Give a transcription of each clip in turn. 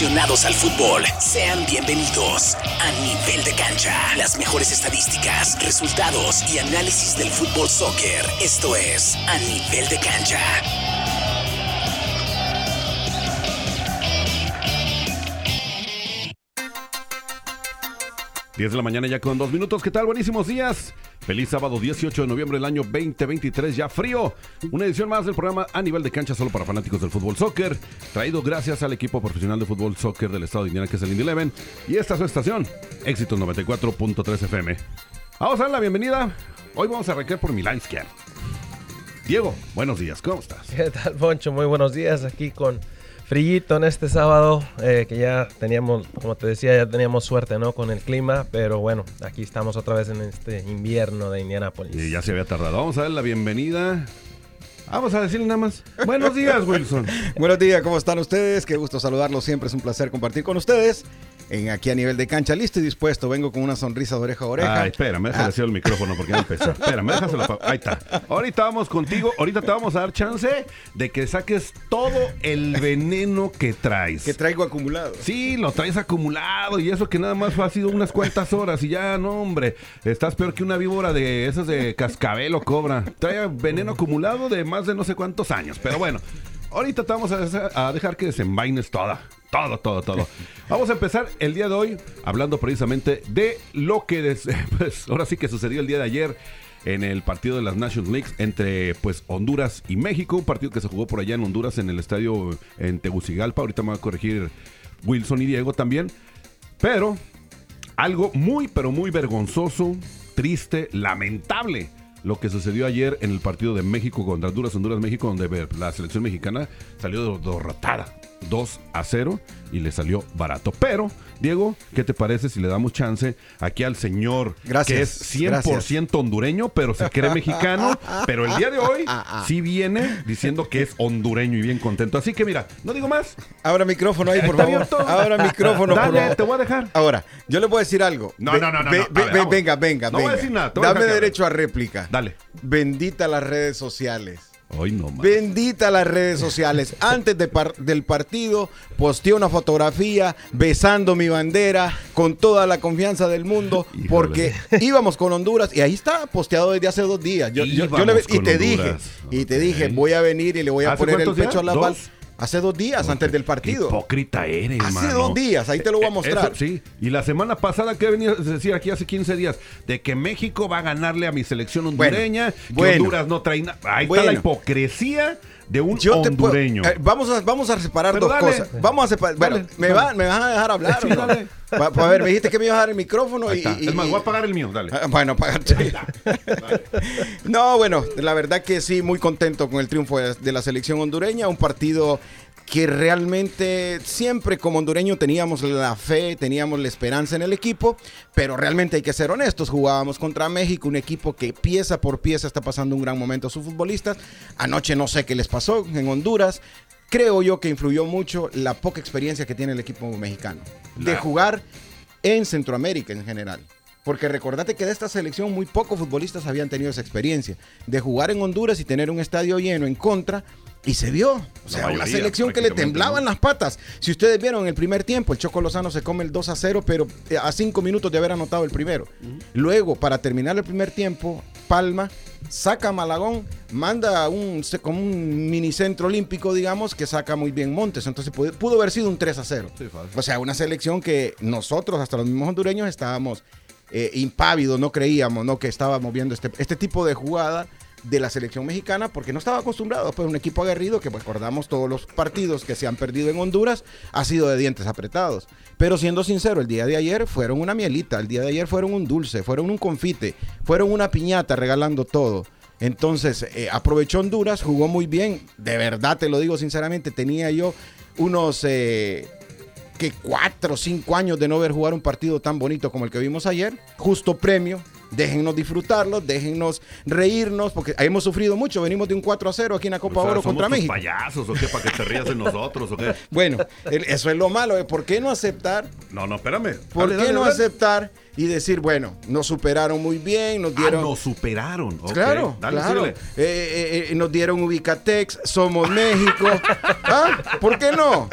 aficionados al fútbol, sean bienvenidos a Nivel de Cancha. Las mejores estadísticas, resultados y análisis del fútbol soccer. Esto es A Nivel de Cancha. 10 de la mañana ya con dos minutos. ¿Qué tal? Buenísimos días. Feliz sábado 18 de noviembre del año 2023, ya frío. Una edición más del programa a nivel de cancha solo para fanáticos del fútbol soccer. Traído gracias al equipo profesional de fútbol soccer del estado de Indiana que es el Indy Eleven. Y esta es su estación, Éxitos 94.3 FM. Vamos a dar la bienvenida. Hoy vamos a arrancar por mi lado izquierdo. Diego, buenos días, ¿cómo estás? ¿Qué tal, Poncho? Muy buenos días aquí con Frillito en este sábado, eh, que ya teníamos, como te decía, ya teníamos suerte, ¿no? Con el clima, pero bueno, aquí estamos otra vez en este invierno de Indianápolis. Y ya se había tardado. Vamos a dar la bienvenida. Vamos a decirle nada más. Buenos días, Wilson. Buenos días, ¿cómo están ustedes? Qué gusto saludarlos, siempre es un placer compartir con ustedes en aquí a nivel de cancha. Listo y dispuesto. Vengo con una sonrisa de oreja a oreja. Ay, espérame, déjale ah. el micrófono porque ya empezó. Espérame, déjaselo. Ahí está. Ahorita vamos contigo. Ahorita te vamos a dar chance de que saques todo el veneno que traes. Que traigo acumulado. Sí, lo traes acumulado. Y eso que nada más ha sido unas cuantas horas. Y ya, no, hombre. Estás peor que una víbora de esas de cascabel o cobra. Trae veneno acumulado de más de no sé cuántos años. Pero bueno. Ahorita te vamos a, dejar que desenvaines toda. Todo, todo, todo. Vamos a empezar el día de hoy hablando precisamente de lo que pues, ahora sí que sucedió el día de ayer en el partido de las Nations Leagues entre pues Honduras y México, un partido que se jugó por allá en Honduras en el estadio en Tegucigalpa. Ahorita me va a corregir Wilson y Diego también. Pero algo muy pero muy vergonzoso, triste, lamentable lo que sucedió ayer en el partido de México contra Honduras, Honduras, México, donde la selección mexicana salió derrotada 2 a 0 y le salió barato. Pero, Diego, ¿qué te parece si le damos chance aquí al señor que es 100% hondureño, pero se cree mexicano? pero el día de hoy sí viene diciendo que es hondureño y bien contento. Así que mira, no digo más. Ahora micrófono ahí, por favor. Ahora micrófono, Dale, te voy a dejar. Ahora, yo le voy a decir algo. No, no, no, no. venga, venga, No voy a decir nada. Dame derecho a réplica. Dale. Bendita las redes sociales. Hoy no Bendita las redes sociales. Antes del partido posteé una fotografía besando mi bandera con toda la confianza del mundo porque íbamos con Honduras y ahí está posteado desde hace dos días. Yo, y te dije, y te dije, voy a venir y le voy a poner el pecho a la bala. Hace dos días, antes del partido. Hipócrita eres, Hace dos días, ahí te lo voy a eh, mostrar. sí, y la semana pasada, que venía a decir aquí hace 15 días? De que México va a ganarle a mi selección hondureña, que Honduras no trae nada. Ahí está la hipocresía de un hondureño. Eh, vamos, a, vamos a separar dos cosas. Vamos a separar. Bueno, me, va, me vas a dejar hablar. Sí, dale. a ver, me dijiste que me ibas a dar el micrófono y, Es más, voy a pagar el mío, dale. Ah, bueno, apagarte. no, bueno, la verdad que sí, muy contento con el triunfo de la selección hondureña. Un partido que realmente siempre como hondureño teníamos la fe, teníamos la esperanza en el equipo, pero realmente hay que ser honestos, jugábamos contra México, un equipo que pieza por pieza está pasando un gran momento a sus futbolistas. Anoche no sé qué les pasó en Honduras. Creo yo que influyó mucho la poca experiencia que tiene el equipo mexicano de jugar en Centroamérica en general. Porque recordate que de esta selección muy pocos futbolistas habían tenido esa experiencia de jugar en Honduras y tener un estadio lleno en contra y se vio. O sea, una selección que le temblaban las patas. Si ustedes vieron en el primer tiempo, el Choco Lozano se come el 2 a 0, pero eh, a 5 minutos de haber anotado el primero. Luego, para terminar el primer tiempo, Palma saca a Malagón, manda un, como un mini centro olímpico, digamos, que saca muy bien Montes. Entonces pudo, haber sido un 3 a 0. o sea, una selección que nosotros, hasta los mismos hondureños, estábamos eh, impávidos, no creíamos ¿no? que estábamos viendo este, este tipo de jugada de la selección mexicana porque no estaba acostumbrado, pues un equipo aguerrido que pues recordamos todos los partidos que se han perdido en Honduras ha sido de dientes apretados. Pero siendo sincero, el día de ayer fueron una mielita, el día de ayer fueron un dulce, fueron un confite, fueron una piñata regalando todo. Entonces, eh, aprovechó Honduras, jugó muy bien, de verdad te lo digo sinceramente, tenía yo unos... Eh, que cuatro o cinco años de no ver jugar un partido tan bonito como el que vimos ayer. Justo premio, déjennos disfrutarlo, déjennos reírnos, porque hemos sufrido mucho. Venimos de un 4 a 0 aquí en la Copa Oro contra México. payasos o qué? ¿Para que te rías de nosotros o qué? Bueno, eso es lo malo. ¿eh? ¿Por qué no aceptar? No, no, espérame. ¿Por qué no aceptar y decir, bueno, nos superaron muy bien, nos ah, dieron. Ah, nos superaron. Claro, claro. Eh, eh, nos dieron Ubicatex, somos México. ¿Ah? ¿Por qué no?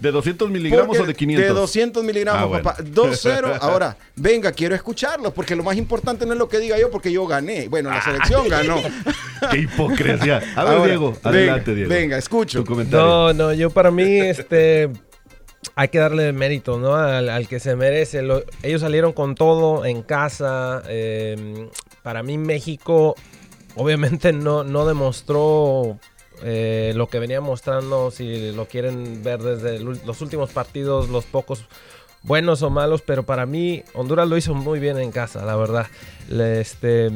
¿De 200 miligramos Porque o de 500? De 200 miligramos, Ah, bueno. papá. 2-0. Ahora, venga, quiero escucharlo, porque lo más importante no es lo que diga yo, porque yo gané. Bueno, la selección ganó. ¡Qué hipocresía! A ver, Ahora, Diego, venga, adelante, Diego. Venga, escucho. Tu comentario. No, no, yo para mí, este, hay que darle mérito, ¿no? Al, al que se merece. Lo- ellos salieron con todo en casa. eh, para mí México, obviamente no, no demostró eh, lo que venía mostrando, si lo quieren ver desde los últimos partidos, los pocos buenos o malos, pero para mí Honduras lo hizo muy bien en casa, la verdad. Le- Este,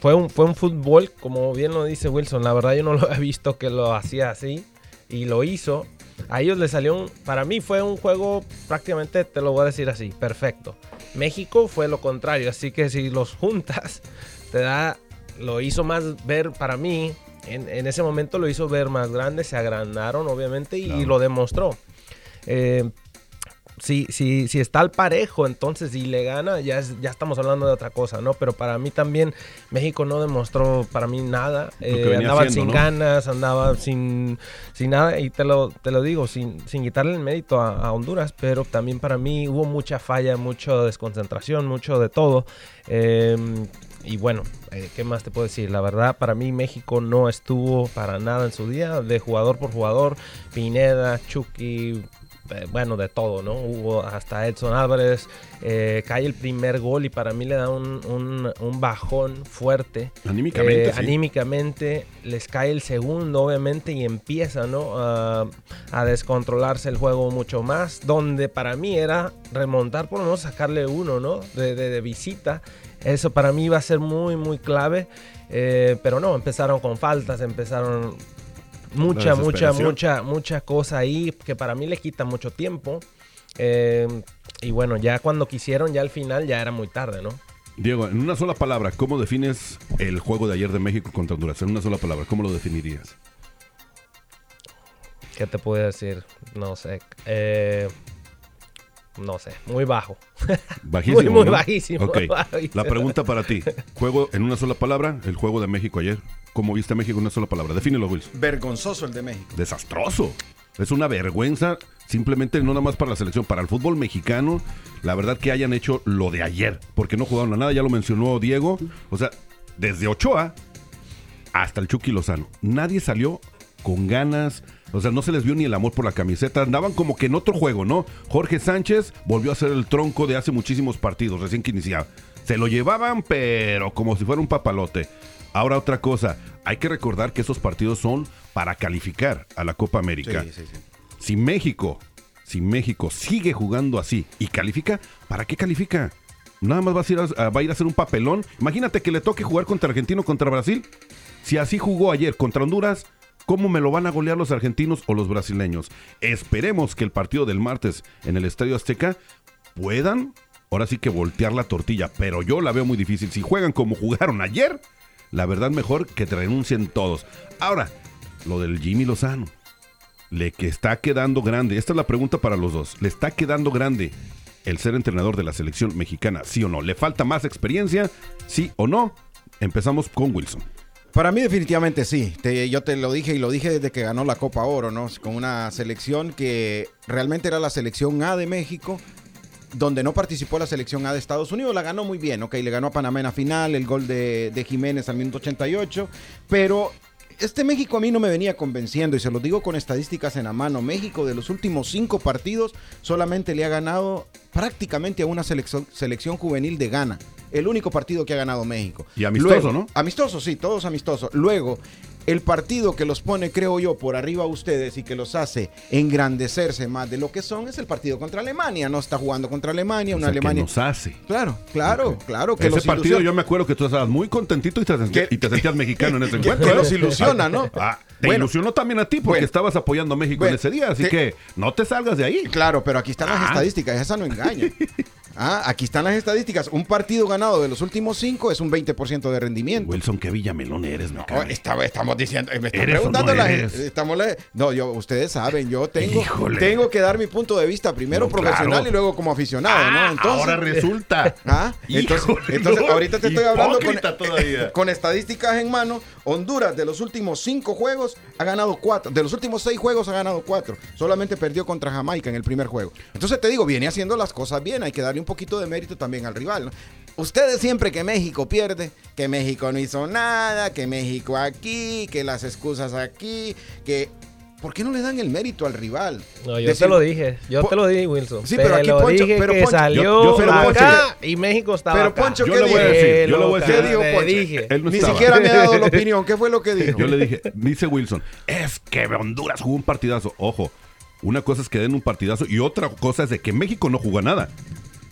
fue, un, fue un fútbol, como bien lo dice Wilson, la verdad yo no lo he visto que lo hacía así y lo hizo. A ellos les salió un, para mí fue un juego prácticamente, te lo voy a decir así, perfecto. México fue lo contrario, así que si los juntas, te da, lo hizo más ver para mí, en, en ese momento lo hizo ver más grande, se agrandaron obviamente y, Claro. lo demostró. Eh, si, si, si está al parejo, entonces y le gana, ya, es- ya estamos hablando de otra cosa, ¿no? Pero para mí también México no demostró para mí nada. Eh, haciendo, sin ¿no? ganas, andaba sin, sin nada. Y te lo, te lo digo, sin, sin quitarle el mérito a, a Honduras, pero también para mí hubo mucha falla, mucha desconcentración, mucho de todo. Eh, y bueno, eh, ¿qué más te puedo decir? La verdad, para mí México no estuvo para nada en su día, de jugador por jugador. Pineda, Chucky, eh, bueno, de todo, ¿no? Hubo hasta Edson Álvarez, eh, cae el primer gol y para mí le da un, un- un bajón fuerte. Anímicamente, Eh, sí. Anímicamente les cae el segundo, obviamente, y empieza, ¿no? A, a descontrolarse el juego mucho más, donde para mí era remontar, por lo menos sacarle uno, ¿no? De, de- de visita. Eso para mí iba a ser muy, muy clave. eh, pero no, empezaron con faltas, empezaron mucha, mucha, mucha, mucha cosa ahí que para mí le quita mucho tiempo. Eh, y bueno, ya cuando quisieron, ya al final ya era muy tarde, ¿no? Diego, en una sola palabra, ¿cómo defines el juego de ayer de México contra Honduras? En una sola palabra, ¿cómo lo definirías? ¿Qué te puedo decir? No sé. Eh, no sé, muy bajo. Bajísimo. Muy, muy ¿no? bajísimo, Ok. bajísimo. La pregunta para ti. Juego en una sola palabra, el juego de México ayer. ¿Cómo viste a México en una sola palabra? Defínelo, Wilson. Vergonzoso el de México. Desastroso. Es una vergüenza, simplemente no nada más para la selección, para el fútbol mexicano. La verdad que hayan hecho lo de ayer, porque no jugaron a nada, ya lo mencionó Diego. O sea, desde Ochoa hasta el Chucky Lozano. Nadie salió con ganas. O sea, no se les vio ni el amor por la camiseta. Andaban como que en otro juego, ¿no? Jorge Sánchez volvió a ser el tronco de hace muchísimos partidos, recién que iniciaba. Se lo llevaban, pero como si fuera un papalote. Ahora otra cosa, hay que recordar que esos partidos son para calificar a la Copa América. Sí, sí, sí. Si México, si México sigue jugando así y califica, ¿para qué califica? Nada más va a, ir a, va a ir a hacer un papelón. Imagínate que le toque jugar contra Argentina o contra Brasil. Si así jugó ayer contra Honduras, ¿cómo me lo van a golear los argentinos o los brasileños? Esperemos que el partido del martes en el Estadio Azteca puedan, ahora sí que voltear la tortilla, pero yo la veo muy difícil. Si juegan como jugaron ayer, la verdad mejor que renuncien todos. Ahora, lo del Jimmy Lozano le que está quedando grande. Esta es la pregunta para los dos. ¿Le está quedando grande el ser entrenador de la selección mexicana? ¿Sí o no? ¿Le falta más experiencia? ¿Sí o no? Empezamos con Wilson. Para mí definitivamente sí. Yo te lo dije y lo dije desde que ganó la Copa Oro, ¿no? Con una selección que realmente era la selección A de México, donde no participó la selección A de Estados Unidos. La ganó muy bien, ¿ok? Le ganó a Panamá en la final, el gol de, de Jiménez al minuto 88, pero... Este México a mí no me venía convenciendo y se lo digo con estadísticas en la mano. México de los últimos cinco partidos solamente le ha ganado prácticamente a una selección, selección juvenil de Ghana. El único partido que ha ganado México. Y amistoso, Luego- ¿no? Amistoso, sí, todos amistosos. Luego, el partido que los pone, creo yo, por arriba a ustedes y que los hace engrandecerse más de lo que son es el partido contra Alemania. No está jugando contra Alemania, O una sea, que Alemania. nos hace. Claro, claro, claro. Que ese los partido ilusiona- yo me acuerdo que tú estabas muy contentito y te, sentías- Que- y te sentías mexicano en ese encuentro. que los ilusiona, ¿no? Ah, te Bueno. ilusionó también a ti porque Bueno. estabas apoyando a México Bueno, en ese día. Así te- que no te salgas de ahí. Claro, pero aquí están las Ah. estadísticas, esa no engaña. Ah, aquí están las estadísticas. Un partido ganado de los últimos cinco es un 20% de rendimiento. Wilson, qué villamelón eres, me Oh, estaba- estamos diciendo, me están ¿Eres o preguntando no la gente. Estamos no, yo, ustedes saben, yo tengo, Híjole. tengo que dar mi punto de vista primero No, profesional claro. y luego como aficionado, Ah, ¿no? Entonces, ahora resulta. Ah, entonces, Híjole, entonces no, ahorita te estoy hablando con, con estadísticas en mano. Honduras, de los últimos cinco juegos, ha ganado cuatro. De los últimos seis juegos, ha ganado cuatro. Solamente perdió contra Jamaica en el primer juego. Entonces te digo, viene haciendo las cosas bien. Hay que darle un poquito de mérito también al rival. ¿no? Ustedes siempre que México pierde, que México no hizo nada, que México aquí, que las excusas aquí, que. ¿Por qué no le dan el mérito al rival? No, yo Decir- te lo dije, yo te lo dije, Wilson. Sí, te pero aquí lo Poncho- dije pero que Poncho- salió yo- yo- pero Poncho- acá y México estaba Pero acá. Poncho, Yo ¿qué le voy a dijo? decir, yo le voy a loca, decir. ¿Qué dijo Poncho? dije. Él no Ni estaba. siquiera me ha dado la opinión. ¿Qué fue lo que dijo? Yo le dije, dice Wilson, es que Honduras jugó un partidazo. Ojo, una cosa es que den un partidazo y otra cosa es de que México no jugó nada.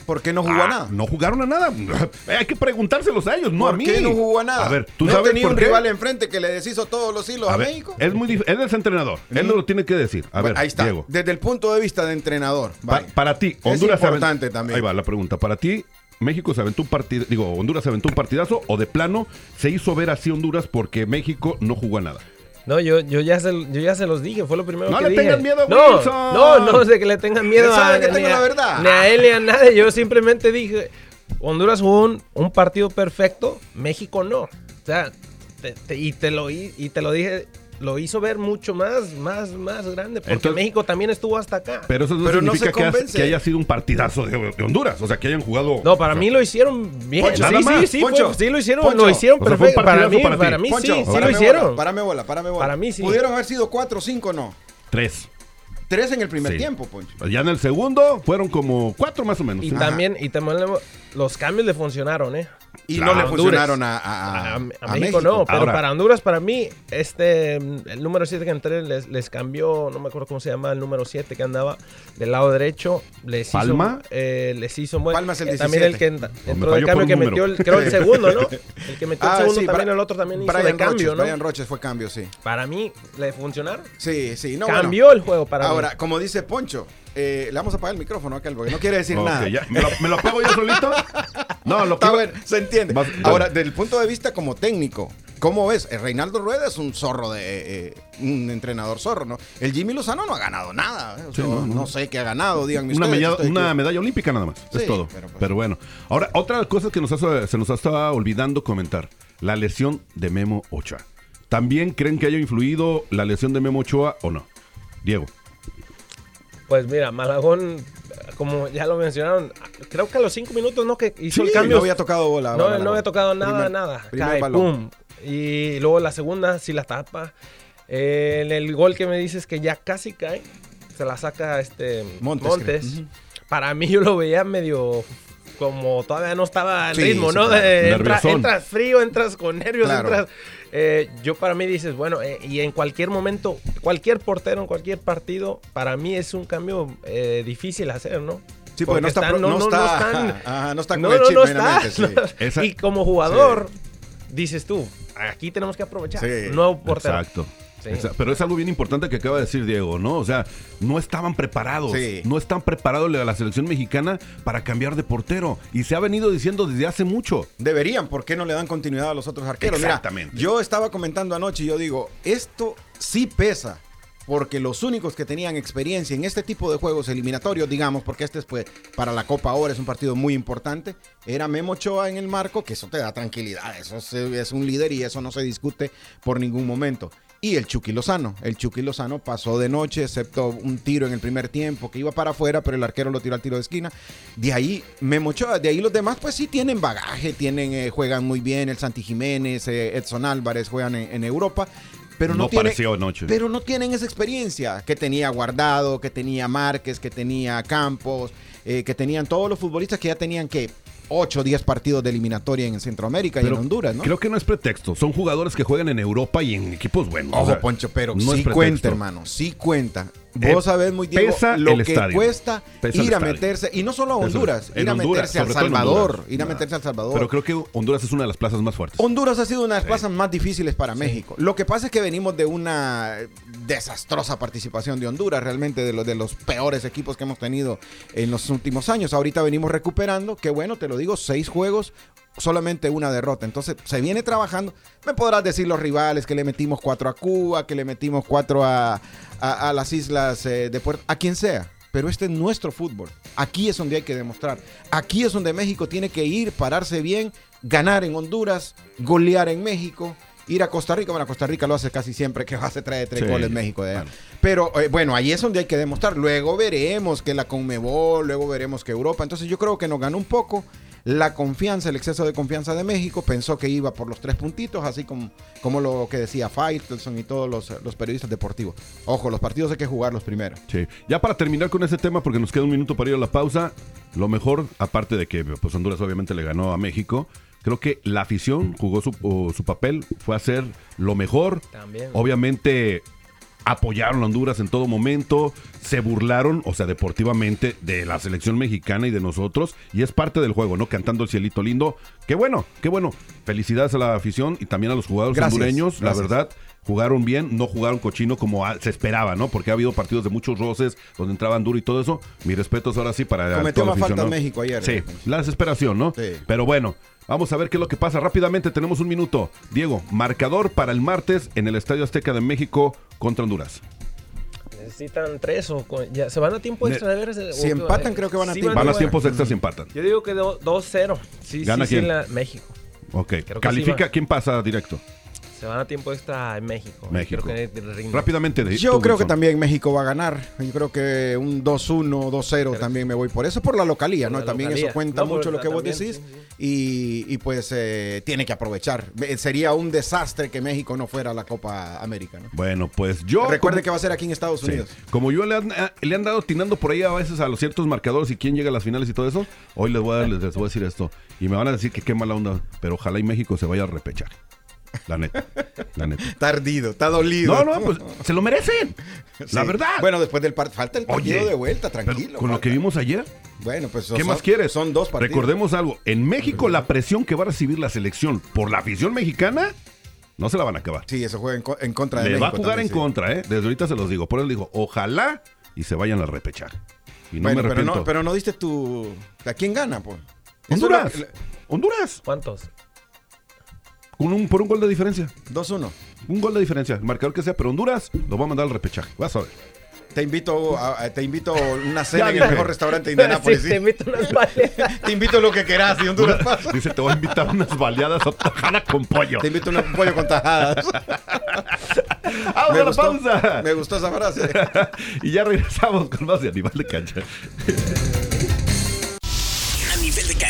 ¿Por qué no jugó a Ah, nada? No jugaron a nada. Hay que preguntárselos a ellos, no a ¿Por mí. qué no jugó a nada? A ver, tú ¿No sabes tenía por un qué? rival enfrente que le deshizo todos los hilos a, A ver, México? es muy él es entrenador. Él no lo tiene que decir. A ver, Ahí está. Diego. Desde el punto de vista de entrenador. Pa- para ti, Es Honduras se avent- importante también. Ahí va la pregunta. Para ti, México se aventó un partido, digo, Honduras se aventó un partidazo o de plano se hizo ver así Honduras porque México no jugó a nada. No, yo, yo, ya se, yo ya se los dije, fue lo primero No que le dije. tengan miedo a no, Wilson. No, no sé que le tengan miedo a, que a- la verdad. Ni a él ni a nadie. Yo simplemente dije, Honduras jugó un, un partido perfecto, México no. O sea, te- te- y, te lo, y te lo dije, lo hizo ver mucho más, más, más grande. Porque Entonces- México también estuvo hasta acá. Pero eso no Pero no significa se que, has- que haya sido un partidazo de, de Honduras. O sea, que hayan jugado. No, para o sea, mí lo hicieron bien. Poncho, sí, sí, sí, Poncho, fue- sí lo hicieron, Poncho. lo hicieron perfecto. Para mí, para para mí Poncho, sí, sí lo hicieron. bola, párame bola, párame bola. Para mí sí. ¿Pudieron haber sido cuatro o cinco no? Tres. Tres en el primer Sí. tiempo, Poncho. Ya en el segundo fueron como cuatro más o menos. Y ¿sí? también, y también le- los cambios le funcionaron, ¿eh? Y Claro. no le Honduras. funcionaron a, a- A, a- a a México, no, pero Ahora- para Honduras, para mí, este, mm, el número 7 que entré les, les cambió, no me acuerdo cómo se llama, el número 7 que andaba del lado derecho, les ¿Palma? hizo, eh, les hizo buen- Palma es el eh, también el que 17. entró de falló cambio que un metió número. el, creo el segundo, ¿no? El que metió el Ah, segundo sí, también, el otro también hizo Brian de cambio, Roches, ¿no? Brian Roches fue cambio, sí. Para mí, le funcionaron. Sí, sí. No, bueno. Cambió el juego para Ahora, mí. como dice Poncho, eh, le vamos a apagar el micrófono a aquel porque no quiere decir nada. ya. ¿Me, lo, me lo apago yo solito? No, lo que. Está bueno, se entiende. Vas- Ahora, dale. desde el punto de vista como técnico, ¿cómo ves? El Reinaldo Rueda es un zorro de eh, un entrenador zorro, ¿no? El Jimmy Lozano no ha ganado nada. ¿eh? O sea, Sí, no, no, no. sé qué ha ganado, díganme Una, ustedes, medalla, una medalla olímpica nada más. Sí, es todo. pero Pero, pues- bueno. Ahora, otra cosa que nos hace- se nos estaba olvidando comentar: la lesión de Memo Ochoa. ¿También creen que haya influido la lesión de Memo Ochoa o no? Diego. Pues mira, Malagón, como ya lo mencionaron, creo que a los cinco minutos, ¿no? Que hizo Sí, el cambio. no había tocado bola. No, bola, no había tocado nada, Primer- nada. primer Cae, balón. pum. Y luego la segunda sí la tapa. Eh, en el gol que me dices que ya casi cae, se la saca este Montes. Para mí yo lo veía medio como todavía no estaba en Sí, ritmo, sí, ¿no? claro. De- entra- Nerviosón. entras frío, entras con nervios, Claro. entras... eh, yo para mí dices, bueno, eh, y en cualquier momento, cualquier portero en cualquier partido, para mí es un cambio eh, difícil hacer, ¿no? Sí, porque no está, están- no, está, están- ajá, no está con no, el no, chip está. sí. Esa- Y como jugador, dices tú, aquí tenemos que aprovechar. Sí. Nuevo portero. Exacto. Sí. Pero es algo bien importante que acaba de decir Diego, ¿no? O sea, no estaban preparados. Sí. No están preparados a la selección mexicana para cambiar de portero. Y se ha venido diciendo desde hace mucho. Deberían, ¿por qué no le dan continuidad a los otros arqueros? Mira, Exactamente. yo estaba comentando anoche y yo digo, esto sí pesa, porque los únicos que tenían experiencia en este tipo de juegos eliminatorios, digamos, porque este es pues para la Copa ahora es un partido muy importante, era Memo Ochoa en el marco, que eso te da tranquilidad, eso es, es un líder y eso no se discute por ningún momento. Y el Chucky Lozano. El Chucky Lozano pasó de noche, excepto un tiro en el primer tiempo que iba para afuera, pero el arquero lo tiró al tiro de esquina. De ahí Memo Ochoa, de ahí los demás, pues sí tienen bagaje, tienen, eh, juegan muy bien. El Santi Jiménez, eh, Edson Álvarez juegan en, en Europa. Pero no, No tiene-. Pero no tienen esa experiencia que tenía Guardado, que tenía Márquez, que tenía Campos, eh, que tenían todos los futbolistas que ya tenían que 8 o 10 partidos de eliminatoria en Centroamérica y en Honduras, ¿no? Creo que no es pretexto. Son jugadores que juegan en Europa y en equipos buenos. Ojo, O sea, Poncho, pero no sí cuenta, hermano, sí cuenta. Vos Eh, sabés muy bien lo que estadio. cuesta Pesa ir a meterse, y no solo a. Honduras, ir a Honduras, meterse a El sobre todo en Salvador, Honduras. ir a meterse a El Salvador. Pero creo que Honduras es una de las plazas más fuertes. Honduras ha sido una de las plazas más difíciles para México. Lo que pasa es que venimos de una desastrosa participación de Honduras, realmente de los, de los peores equipos que hemos tenido en los últimos años. Ahorita venimos recuperando, que bueno, te lo digo, seis juegos, solamente una derrota. Entonces se viene trabajando. Me podrás decir los rivales que le metimos cuatro a Cuba, que le metimos cuatro a, a- las islas eh, de Puerto, a quien sea. Pero este es nuestro fútbol. Aquí es donde hay que demostrar. Aquí es donde México tiene que ir, pararse bien, ganar en Honduras, golear en México, ir a Costa Rica. Bueno, Costa Rica lo hace casi siempre que hace trae tres Sí. goles México de. Bueno. Pero eh, bueno, ahí es donde hay que demostrar. Luego veremos que la Conmebol, luego veremos que Europa. Entonces yo creo que nos ganó un poco la confianza, el exceso de confianza de México. Pensó que iba por los tres puntitos, así como, como lo que decía Faitelson y todos los, los periodistas deportivos. Ojo, los partidos hay que jugarlos primero. Sí. Ya para terminar con ese tema, porque nos queda un minuto para ir a la pausa, lo mejor, aparte de que pues, Honduras obviamente le ganó a México, creo que la afición jugó su, o su papel, fue hacer lo mejor. También. Obviamente apoyaron a Honduras en todo momento, se burlaron, o sea, deportivamente, de la selección mexicana y de nosotros, y es parte del juego, ¿no? Cantando el cielito lindo. Qué bueno, qué bueno. Felicidades a la afición y también a los jugadores Gracias, hondureños, la verdad. Jugaron bien, no jugaron cochino como se esperaba, ¿no? Porque ha habido partidos de muchos roces donde entraban duro y todo eso. Mis respetos ahora sí para Cometió más falta aficionado. México ayer. Sí, la desesperación, ¿no? Sí. Pero bueno, vamos a ver qué es lo que pasa. Rápidamente, tenemos un minuto. Diego, marcador para el martes en el Estadio Azteca de México contra Honduras. Necesitan tres o ya se van a tiempo extra de veras. Si o- empatan, eh, creo que van a sí tiempo. Van a tiempos extras y empatan. Yo digo que do- 2-0. Sí, ¿Gana sí, sí, quién? en la- México. Ok. Creo que sí Califica va. quién pasa directo. Se van a tiempo extra en México. México. Creo que. Rápidamente. de- Yo creo que también México va a ganar. Yo creo que un 2-1, 2-0 también me voy por eso, por la localía, Por ¿no? la también localía. eso cuenta No, mucho lo que vos decís. sí, sí. Y, y, pues eh, tiene que aprovechar. Eh, Sería un desastre que México no fuera a la Copa América, ¿no? Bueno, pues yo. Recuerde como- que va a ser aquí en Estados Sí. Unidos. Como yo le han, eh, le han dado atinando por ahí a veces a los ciertos marcadores y quién llega a las finales y todo eso, hoy les voy a, les voy a decir esto. Y me van a decir que qué mala onda, pero ojalá y México se vaya a repechar. La neta. La neta. Está ardido, está dolido. No, no, pues se lo merecen. La verdad. Bueno, después del partido, falta el partido Oye, de vuelta, pero tranquilo. con lo que vimos ayer, Bueno, pues ¿qué son- más quieres? Son dos partidos. Recordemos algo. En México, la presión que va a recibir la selección por la afición mexicana, no se la van a acabar. Sí, eso juega en, co- en contra de Le va a jugar también, en sí. contra, ¿eh? Desde ahorita se los digo. Por eso digo, ojalá y se vayan a repechar. Y no Bueno, me pero no, pero no diste tu... ¿A quién gana, pues? Honduras. Honduras. ¿Cuántos? Con un, por un gol de diferencia. lo- 2-1. Un gol de diferencia. El marcador que sea. Pero Honduras lo va a mandar al repechaje. Vas a ver. Te invito a, a- te invito una cena Ya en el mejor restaurante de Indianápolis. Sí, sí. te invito a unas baleadas. Te invito a lo que quieras y Honduras pasa. Dice, te voy a invitar a unas baleadas o tajada con pollo. Te invito a un pollo con tajadas. ¡Vamos Me a la gustó, pausa! me gustó esa frase. y ya regresamos con más de Animal de Cancha.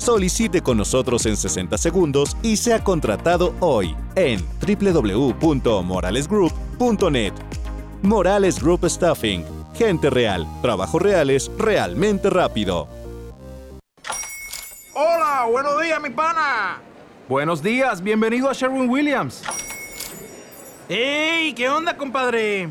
Solicite con nosotros en 60 segundos y sea contratado hoy en www.moralesgroup.net. Morales Group Staffing. Gente real, trabajos reales, realmente rápido. Hola, buenos días, mi pana. Buenos días, bienvenido a Sherwin Williams. ¡Ey! ¿Qué onda, compadre?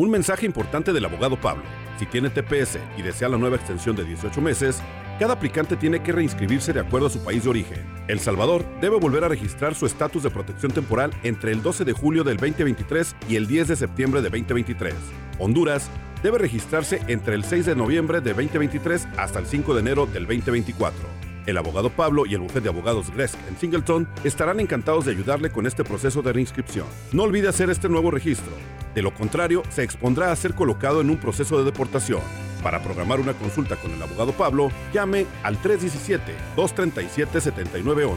Un mensaje importante del abogado Pablo. Si tiene TPS y desea la nueva extensión de 18 meses, cada aplicante tiene que reinscribirse de acuerdo a su país de origen. El Salvador debe volver a registrar su estatus de protección temporal entre el 12 de julio del 2023 y el 10 de septiembre de 2023. Honduras debe registrarse entre el 6 de noviembre de 2023 hasta el 5 de enero del 2024. El abogado Pablo y el bufete de abogados Gresk en Singleton estarán encantados de ayudarle con este proceso de reinscripción. No olvide hacer este nuevo registro. De lo contrario, se expondrá a ser colocado en un proceso de deportación. Para programar una consulta con el abogado Pablo, llame al 317-237-7911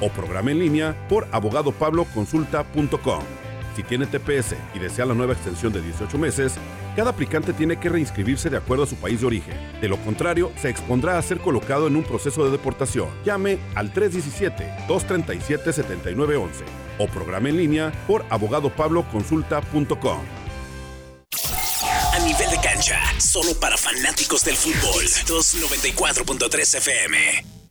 o programe en línea por abogadopabloconsulta.com. Si tiene TPS y desea la nueva extensión de 18 meses, cada aplicante tiene que reinscribirse de acuerdo a su país de origen. De lo contrario, se expondrá a ser colocado en un proceso de deportación. Llame al 317-237-7911 o programe en línea por abogadopabloconsulta.com. A nivel de cancha, solo para fanáticos del fútbol. 294.3 FM.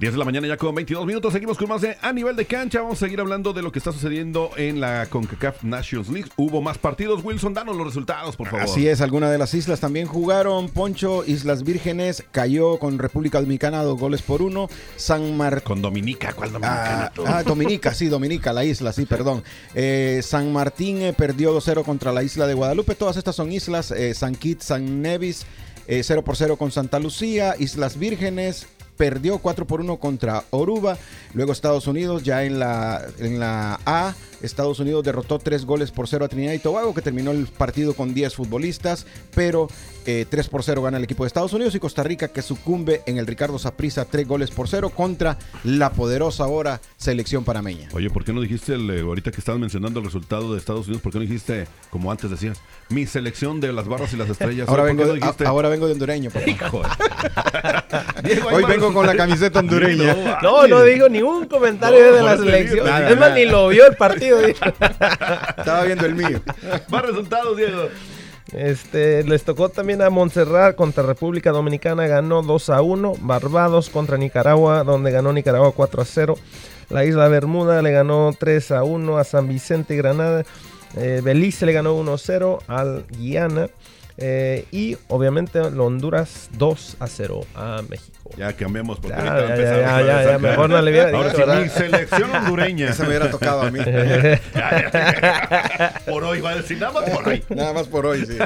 10 de la mañana ya con 22 minutos. Seguimos con más de A Nivel de Cancha. Vamos a seguir hablando de lo que está sucediendo en la CONCACAF Nations League. Hubo más partidos. Wilson, danos los resultados, por favor. Así es, algunas de las islas también jugaron. Poncho, Islas Vírgenes, cayó con República Dominicana dos goles por uno. San Martín. Con Dominica, ¿cuál Dominicana? Ah, ah, Dominica, sí, Dominica, la isla, sí, perdón. Eh, San Martín eh, perdió 2-0 contra la isla de Guadalupe. Todas estas son islas. Eh, San Kitts, San Nevis, 0 por 0 con Santa Lucía. Islas Vírgenes, perdió 4 por 1 contra Oruba. Luego Estados Unidos ya en la, en la A. Estados Unidos derrotó 3 goles por 0 a Trinidad y Tobago, que terminó el partido con 10 futbolistas, pero eh, 3 por 0 gana el equipo de Estados Unidos y Costa Rica que sucumbe en el Ricardo Saprissa 3 goles por 0 contra la poderosa ahora selección panameña. Oye, ¿por qué no dijiste el, eh, ahorita que estabas mencionando el resultado de Estados Unidos? ¿Por qué no dijiste, como antes decías, mi selección de las barras y las estrellas? Ahora, ¿Por qué vengo, no dijiste? a- ahora vengo de hondureño. papá. Diego, Hoy más con la camiseta hondureña. No, no digo ni un comentario No, de la selección. nada, es más, nada. ni lo vio el partido. Estaba viendo el mío. Más resultados, Diego. Este, les tocó también a Montserrat contra República Dominicana, ganó 2 a 1. Barbados contra Nicaragua, donde ganó Nicaragua 4 a 0. La isla Bermuda le ganó 3 a 1 a San Vicente y Granada. Eh, Belice le ganó 1 a 0 al Guiana. Eh, y obviamente la Honduras 2 a 0 a México. Ya cambiamos porque Ya, ahorita ya, empezamos ya, ya, ya, mejor no le hubiera Ahora sí, selección hondureña. Esa me hubiera tocado a mí. por hoy, va a decir nada más por hoy. Nada más por hoy, sí.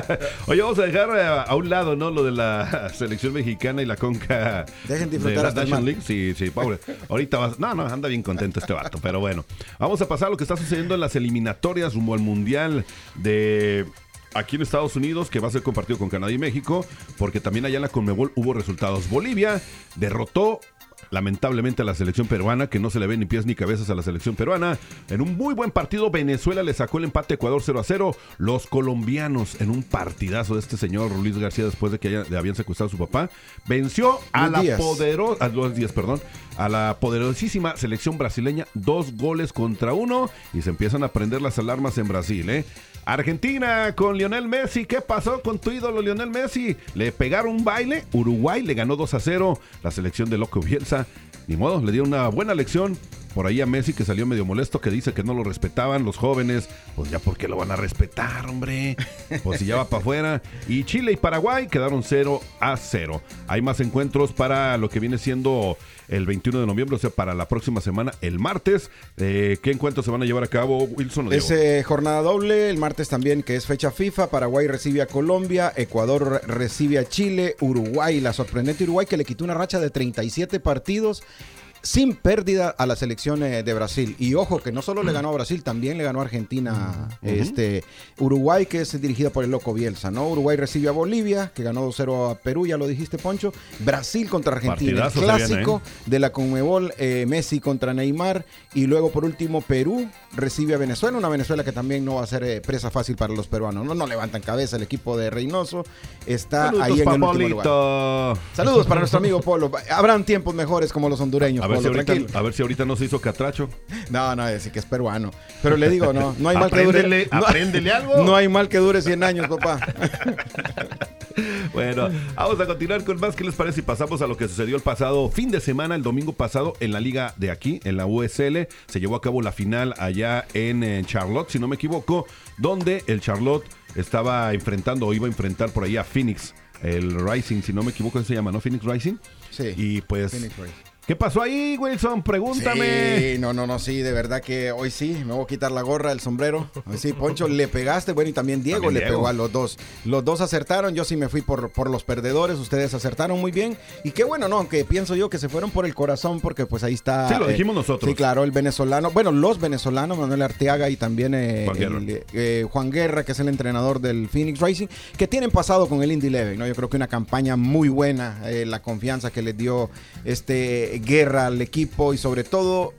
Oye, vamos a dejar eh, a un lado, ¿no? Lo de la selección mexicana y la conca Dejen de disfrutar la hasta National mar. League. Sí, sí, pobre. Ahorita vas. No, no, anda bien contento este vato, pero bueno. Vamos a pasar a lo que está sucediendo en las eliminatorias rumbo al Mundial de aquí en Estados Unidos, que va a ser compartido con Canadá y México, porque también allá en la Conmebol hubo resultados. Bolivia derrotó lamentablemente a la selección peruana, que no se le ve ni pies ni cabezas a la selección peruana. En un muy buen partido, Venezuela le sacó el empate a Ecuador 0 a 0. Los colombianos, en un partidazo de este señor Luis García, después de que haya- le habían secuestrado a su papá, venció a Luis la poderosa, perdón, a la poderosísima selección brasileña, dos goles contra uno, y se empiezan a prender las alarmas en Brasil, ¿eh? Argentina con Lionel Messi. ¿Qué pasó con tu ídolo Lionel Messi? Le pegaron un baile. Uruguay le ganó 2 a 0. La selección de Loco Bielsa. Ni modo, le dio una buena lección. Por ahí a Messi que salió medio molesto, que dice que no lo respetaban los jóvenes. Pues ya porque lo van a respetar, hombre. Pues si ya va para afuera. Y Chile y Paraguay quedaron 0 a 0. Hay más encuentros para lo que viene siendo el 21 de noviembre, o sea, para la próxima semana, el martes. Eh, ¿Qué encuentros se van a llevar a cabo, Wilson? Es eh, jornada doble, el martes también que es fecha FIFA, Paraguay recibe a Colombia, Ecuador re- recibe a Chile, Uruguay, la sorprendente Uruguay que le quitó una racha de 37 partidos sin pérdida a la selección eh, de Brasil. Y ojo que no solo le ganó a Brasil, también le ganó a Argentina, este Uruguay, que es dirigida por el loco Bielsa, ¿no? Uruguay recibe a Bolivia, que ganó 2-0 a Perú, ya lo dijiste, Poncho. Brasil contra Argentina, el clásico ¿eh? de la Conmebol, eh, Messi contra Neymar. Y luego, por último, Perú recibe a Venezuela, una Venezuela que también no va a ser eh, presa fácil para los peruanos. No, no levantan cabeza el equipo de Reynoso. Está Saludos, ahí en el último lugar. Saludos para nuestro amigo Polo. Habrán tiempos mejores como los hondureños. A ver, si ahorita, tranquilo. a ver si ahorita no se hizo catracho. No, no, es que es peruano. Pero le digo, no, no hay mal que dure. No- apréndele algo. No hay mal que dure 100 años, papá. Bueno, vamos a continuar con más. ¿Qué les parece si pasamos a lo que sucedió el pasado fin de semana, el domingo pasado, en la liga de aquí, en la USL? Se llevó a cabo la final allá en, eh, Charlotte, si no me equivoco, donde el Charlotte estaba enfrentando o iba a enfrentar por ahí a Phoenix, el Rising, si no me equivoco, ¿se llama, no? Phoenix Rising. Sí. Y pues, Phoenix Rising. ¿Qué pasó ahí, Wilson? Pregúntame. Sí, no, no, no, sí, de verdad que hoy sí, me voy a quitar la gorra, el sombrero. Hoy sí, Poncho, le pegaste, bueno, y también Diego También le Diego. pegó a los dos. Los dos acertaron, yo sí me fui por, por los perdedores, ustedes acertaron muy bien. Y qué bueno, ¿no? Aunque pienso yo que se fueron por el corazón, porque pues ahí está. Sí, lo dijimos nosotros. Sí, claro, el venezolano, bueno, los venezolanos, Manuel Arteaga y también eh, Juan Guerra. el, eh, Juan Guerra, que es el entrenador del Phoenix Racing, que tienen pasado con el Indy Eleven, ¿no? Yo creo que una campaña muy buena, eh, la confianza que les dio este Guerra al equipo y sobre todo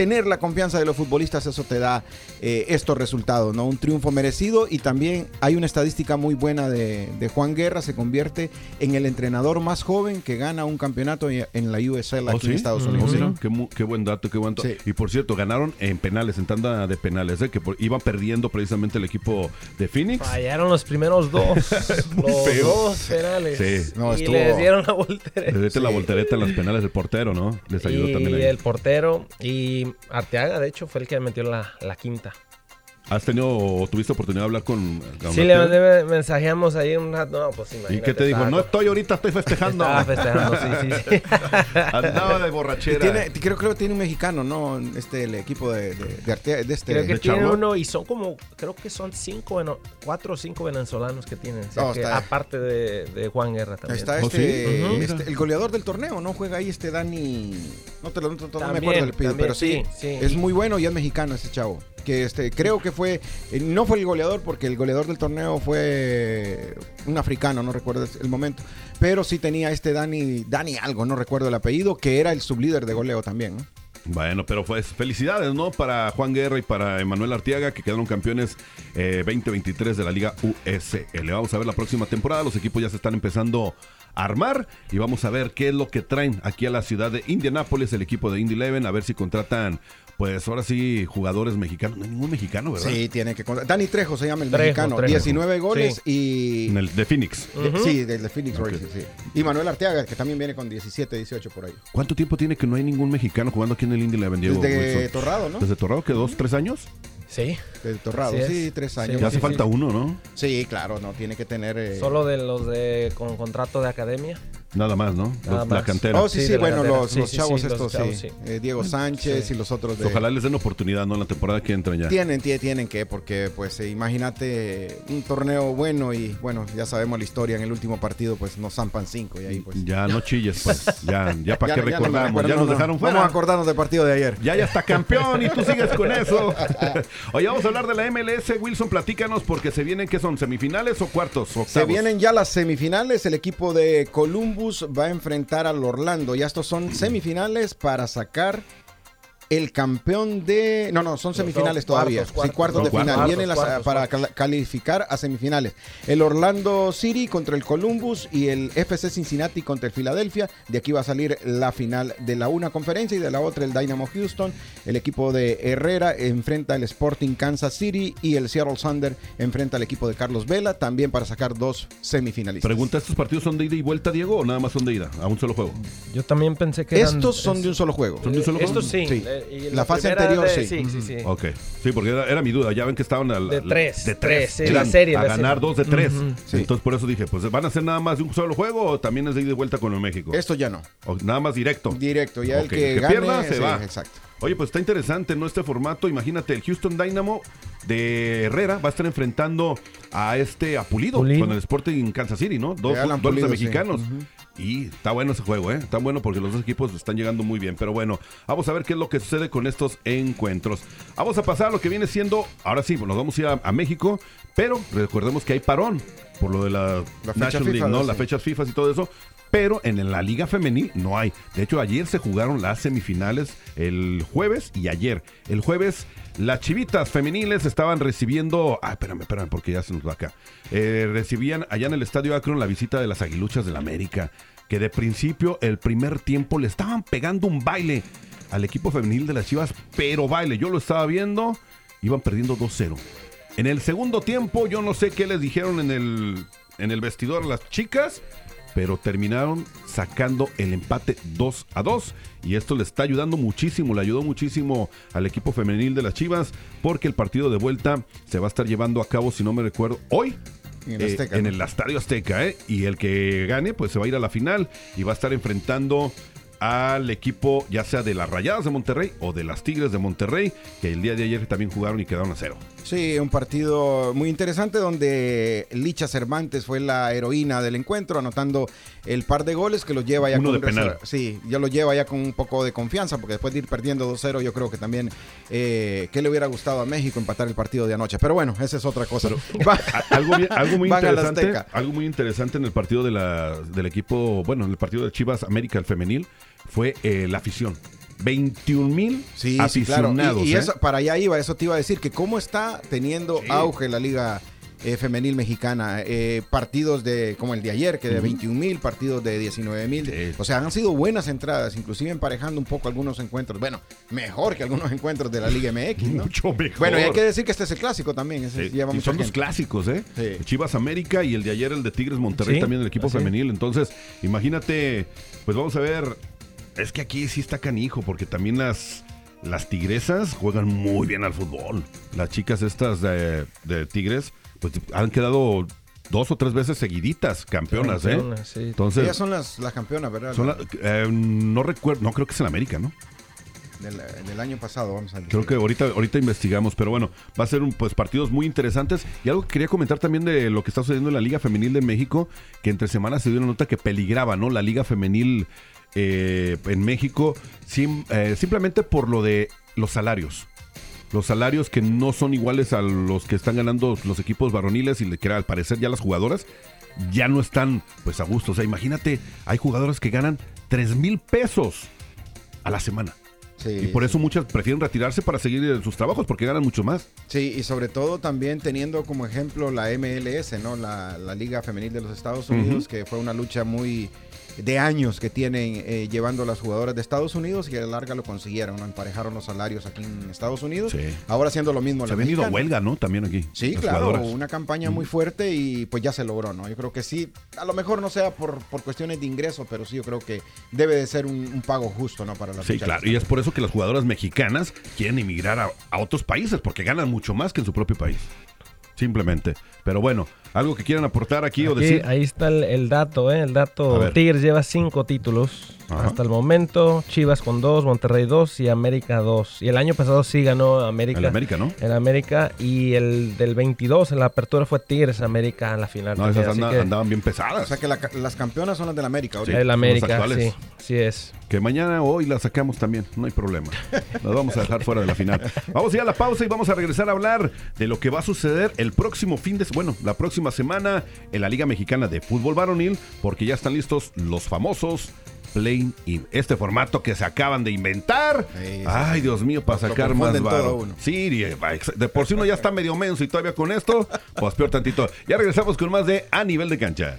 tener la confianza de los futbolistas, eso te da eh, estos resultados, ¿no? Un triunfo merecido y también hay una estadística muy buena de, de Juan Guerra, se convierte en el entrenador más joven que gana un campeonato en la USL aquí ¿Oh, sí? en Estados Oh, Unidos. mira, Sí. qué, qué buen dato, qué buen dato. Sí. Y por cierto, ganaron en penales, en tanda de penales, ¿eh? que por- iba perdiendo precisamente el equipo de Phoenix. Fallaron los primeros dos. Muy los feo. dos penales. Sí. No, y estuvo- les dieron la voltereta. Le diste la voltereta en las penales del portero, ¿no? Les ayudó y también ahí. el portero y Arteaga, de hecho, fue el que metió la, la quinta. ¿Has tenido o tuviste oportunidad de hablar con, con Sí, le mandé mensajeamos ahí un rato. No, pues ¿Y imagínate. qué te dijo? No estoy ahorita, estoy festejando. Estaba festejando, sí, sí, sí. Andaba de borrachera. Tiene, creo, creo que tiene un mexicano, ¿no? Este, el equipo de, de, de Artea- de este. Creo que de tiene uno y son como, creo que son cinco, veno- cuatro o cinco venezolanos que tienen. O sea No, que está- aparte de, de Juan Guerra también. Está Oh, este. Ujú. este- el goleador del torneo, ¿no? Juega ahí este Dani. No te lo no, no me acuerdo del apellido, pero sí, sí, sí. Es muy bueno y es mexicano ese chavo. Que este, creo que fue. eh, no fue el goleador, porque el goleador del torneo fue un africano, no recuerdo el momento. Pero sí tenía este Dani, Dani algo, no recuerdo el apellido, que era el sublíder de goleo también, ¿no? Bueno, pero pues felicidades, ¿no? Para Juan Guerra y para Emanuel Artiaga, que quedaron campeones eh, 2023 de la Liga USL. Vamos a ver la próxima temporada. Los equipos ya se están empezando armar y vamos a ver qué es lo que traen aquí a la ciudad de Indianápolis, el equipo de Indy Eleven, a ver si contratan, pues ahora sí, jugadores mexicanos. No hay ningún mexicano, ¿verdad? Sí, tiene que. contar. Dani Trejo se llama el Trejo, mexicano. Trejo. 19 goles y. En el de Phoenix. Sí, del de Phoenix Racing, sí. Y Manuel Arteaga, que también viene con 17, 18 por ahí. ¿Cuánto tiempo tiene que no hay ningún mexicano jugando aquí en el Indy Eleven, Diego? Desde Wilson? Torrado, ¿no? ¿Desde Torrado? ¿Que dos, tres años? Sí. Del Torrado, sí, tres Sí, años. Ya hace sí, falta sí. uno, ¿no? Sí, claro, no, tiene que tener... eh, Solo de los de con contrato de academia. Nada más, ¿no? Nada Los- la más. cantera. Oh, sí, Sí, la bueno, los, los chavos sí, los estos, chavos, sí. sí. Eh, Diego Sánchez Sí. y los otros de... Ojalá les den oportunidad, ¿no? En la temporada que entran ya. Tienen, tie- tienen que, porque pues eh, imagínate un torneo bueno y bueno, ya sabemos la historia, en el último partido pues nos zampan cinco y ahí pues... Ya no chilles, pues. Ya, ya para qué recordamos. ya no, nos no. dejaron fuera. Vamos a acordarnos del partido de ayer. Ya ya está campeón y tú sigues con eso. Oye, vamos a hablar de la MLS. Wilson, platícanos porque se vienen, ¿qué son? ¿Semifinales o cuartos? o Se octavos? vienen ya las semifinales. El equipo de Columbus va a enfrentar al Orlando. Ya estos son semifinales para sacar el campeón de. No, no, son semifinales cuartos, todavía. sí, cuartos. cuartos Son de final. cuartos, Vienen las- cuartos, para cuartos. cal- calificar a semifinales. El Orlando City contra el Columbus y el FC Cincinnati contra el Philadelphia. De aquí va a salir la final de la una conferencia y de la otra el Dynamo Houston. El equipo de Herrera enfrenta al Sporting Kansas City y el Seattle Thunder enfrenta al equipo de Carlos Vela. También para sacar dos semifinalistas. Pregunta, ¿estos partidos son de ida y vuelta, Diego, o nada más son de ida? A un solo juego. Yo también pensé que eran- Estos son es- de un solo juego. ¿Son de un solo juego? Estos sí. Sí. eh, y La fase anterior, de- sí. Sí, sí, sí. Ok. Sí, porque era, era mi duda. Ya ven que estaban a la- De tres, De tres, tres. sí, la serie, A la ganar serie. dos de tres. Sí. Entonces por eso dije, pues ¿van a ser nada más de un solo juego o también es de ida y vuelta con el México? Esto ya no. O nada más directo. Directo. Ya el que, el que gane, pierda se sí, va. Exacto. Oye, pues está interesante, ¿no? Este formato. Imagínate, el Houston Dynamo de Herrera va a estar enfrentando a este Apulido Pulido. con el Sporting Kansas City, ¿no? Dos De de sí. mexicanos. Ujú. Y está bueno ese juego, ¿eh? Está bueno porque los dos equipos están llegando muy bien. Pero bueno, vamos a ver qué es lo que sucede con estos encuentros. Vamos a pasar a lo que viene siendo. Ahora sí, nos vamos a ir a, México. Pero recordemos que hay parón por lo de la, National League, ¿no? Las fechas FIFA y todo eso. Pero en la Liga Femenil no hay. De hecho, ayer se jugaron las semifinales el jueves y ayer. El jueves las chivitas femeniles estaban recibiendo. Ah, espérame, espérame, porque ya se nos va acá. Eh, recibían allá en el Estadio Akron la visita de las aguiluchas del América que de principio, el primer tiempo, le estaban pegando un baile al equipo femenil de las Chivas, pero baile, yo lo estaba viendo, iban perdiendo 2-0. En el segundo tiempo, yo no sé qué les dijeron en el, en el vestidor a las chicas, pero terminaron sacando el empate 2 a 2 y esto le está ayudando muchísimo, le ayudó muchísimo al equipo femenil de las Chivas porque el partido de vuelta se va a estar llevando a cabo, si no me recuerdo, hoy en, el, eh, en el Estadio Azteca, ¿eh? Y el que gane, pues se va a ir a la final y va a estar enfrentando al equipo ya sea de las Rayadas de Monterrey o de las Tigres de Monterrey, que el día de ayer también jugaron y quedaron a cero. Sí, un partido muy interesante donde Licha Cervantes fue la heroína del encuentro, anotando el par de goles que lo lleva ya con de Sí, ya lo lleva ya con un poco de confianza, porque después de ir perdiendo 2-0, yo creo que también eh, que le hubiera gustado a México empatar el partido de anoche. Pero bueno, esa es otra cosa. algo, algo, muy interesante, algo muy interesante en el partido de la, del equipo, bueno, en el partido de Chivas América, el femenil fue eh, la afición. 21 mil sí, aficionados. Y, ¿eh? eso, para allá iba, eso te iba a decir, que cómo está teniendo auge la liga eh, femenil mexicana. partidos de como el de ayer, que de 21 mil, partidos de 19 mil. O sea, han sido buenas entradas, inclusive emparejando un poco algunos encuentros. Bueno, mejor que algunos encuentros de la Liga MX, ¿no? Mucho mejor. Bueno, y hay que decir que este es el clásico también. son dos clásicos, ¿eh? Chivas América y el de ayer, el de Tigres Monterrey, también el equipo femenil. Entonces, imagínate, pues vamos a ver es que aquí sí está canijo, porque también las, las tigresas juegan muy bien al fútbol. Las chicas estas de, Tigres, pues han quedado dos o tres veces seguiditas campeonas, ¿eh? Entonces, Ellas son las, campeonas, ¿verdad? Eh, no recuerdo, no creo que es en América, ¿no? Del, año pasado, vamos a decir. Creo que ahorita, ahorita investigamos, pero bueno, va a ser un, pues partidos muy interesantes. Y algo que quería comentar también de lo que está sucediendo en la Liga Femenil de México, que entre semanas se dio una nota que peligraba, ¿no? La Liga Femenil eh, en México eh, simplemente por lo de los salarios. Los salarios que no son iguales a los que están ganando los equipos varoniles y que al parecer ya las jugadoras ya no están pues a gusto. O sea, imagínate, hay jugadoras que ganan 3 mil pesos a la semana. y por eso muchas prefieren retirarse para seguir en sus trabajos porque ganan mucho más. Sí, y sobre todo también teniendo como ejemplo la MLS, ¿no? La, Liga Femenil de los Estados Unidos, que fue una lucha muy de años que tienen eh, llevando las jugadoras de Estados Unidos y a la larga lo consiguieron, emparejaron los salarios aquí en Estados Unidos. Ahora haciendo lo mismo. Se ha venido a huelga, ¿no? También aquí. Sí, claro, una campaña muy fuerte y pues ya se logró, ¿no? Yo creo que sí, a lo mejor no sea por, por cuestiones de ingreso, pero sí yo creo que debe de ser un, pago justo, ¿no? Para las Sí, claro, y es por eso que las jugadoras mexicanas quieren emigrar a, a otros países, porque ganan mucho más que en su propio país. Simplemente. Pero bueno, ¿Algo que quieran aportar aquí, o decir? Ahí está el, dato, ¿eh? El dato. Tigres lleva cinco títulos hasta el momento. Chivas con dos, Monterrey dos y América dos. Y el año pasado sí ganó América. El América, ¿no? En América. Y el del 22, en la apertura fue Tigres América en la final. No, esas andaban bien pesadas. O sea que las campeonas son las del América. Sí, el América, sí, sí es. Que mañana o hoy la sacamos también, no hay problema. Nos vamos a dejar fuera de la final. Vamos a ir a la pausa y vamos a regresar a hablar de lo que va a suceder el próximo fin de... Bueno, la próxima semana en la Liga Mexicana de Fútbol Varonil, porque ya están listos los famosos Play In. Este formato que se acaban de inventar. Ay, Dios mío, para sacar más varo. Sí, de por si uno ya está medio menso y todavía con esto, pues peor tantito. Ya regresamos con más de A Nivel de Cancha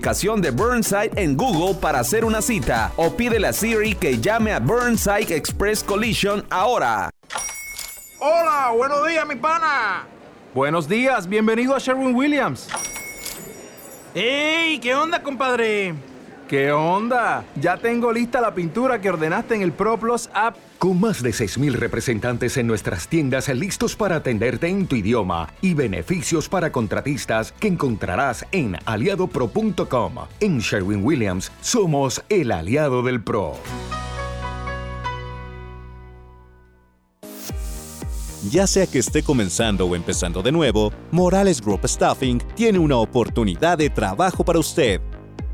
de Burnside en Google para hacer una cita o pídele a Siri que llame a Burnside Express Collision ahora. Hola, buenos días, mi pana. Buenos días, bienvenido a Sherwin Williams. ¡Ey! ¿Qué onda, compadre? ¿Qué onda? Ya tengo lista la pintura que ordenaste en el ProPlus app. Con más de 6.000 representantes en nuestras tiendas listos para atenderte en tu idioma y beneficios para contratistas que encontrarás en aliadopro.com. En Sherwin Williams somos el aliado del PRO. Ya sea que esté comenzando o empezando de nuevo, Morales Group Staffing tiene una oportunidad de trabajo para usted.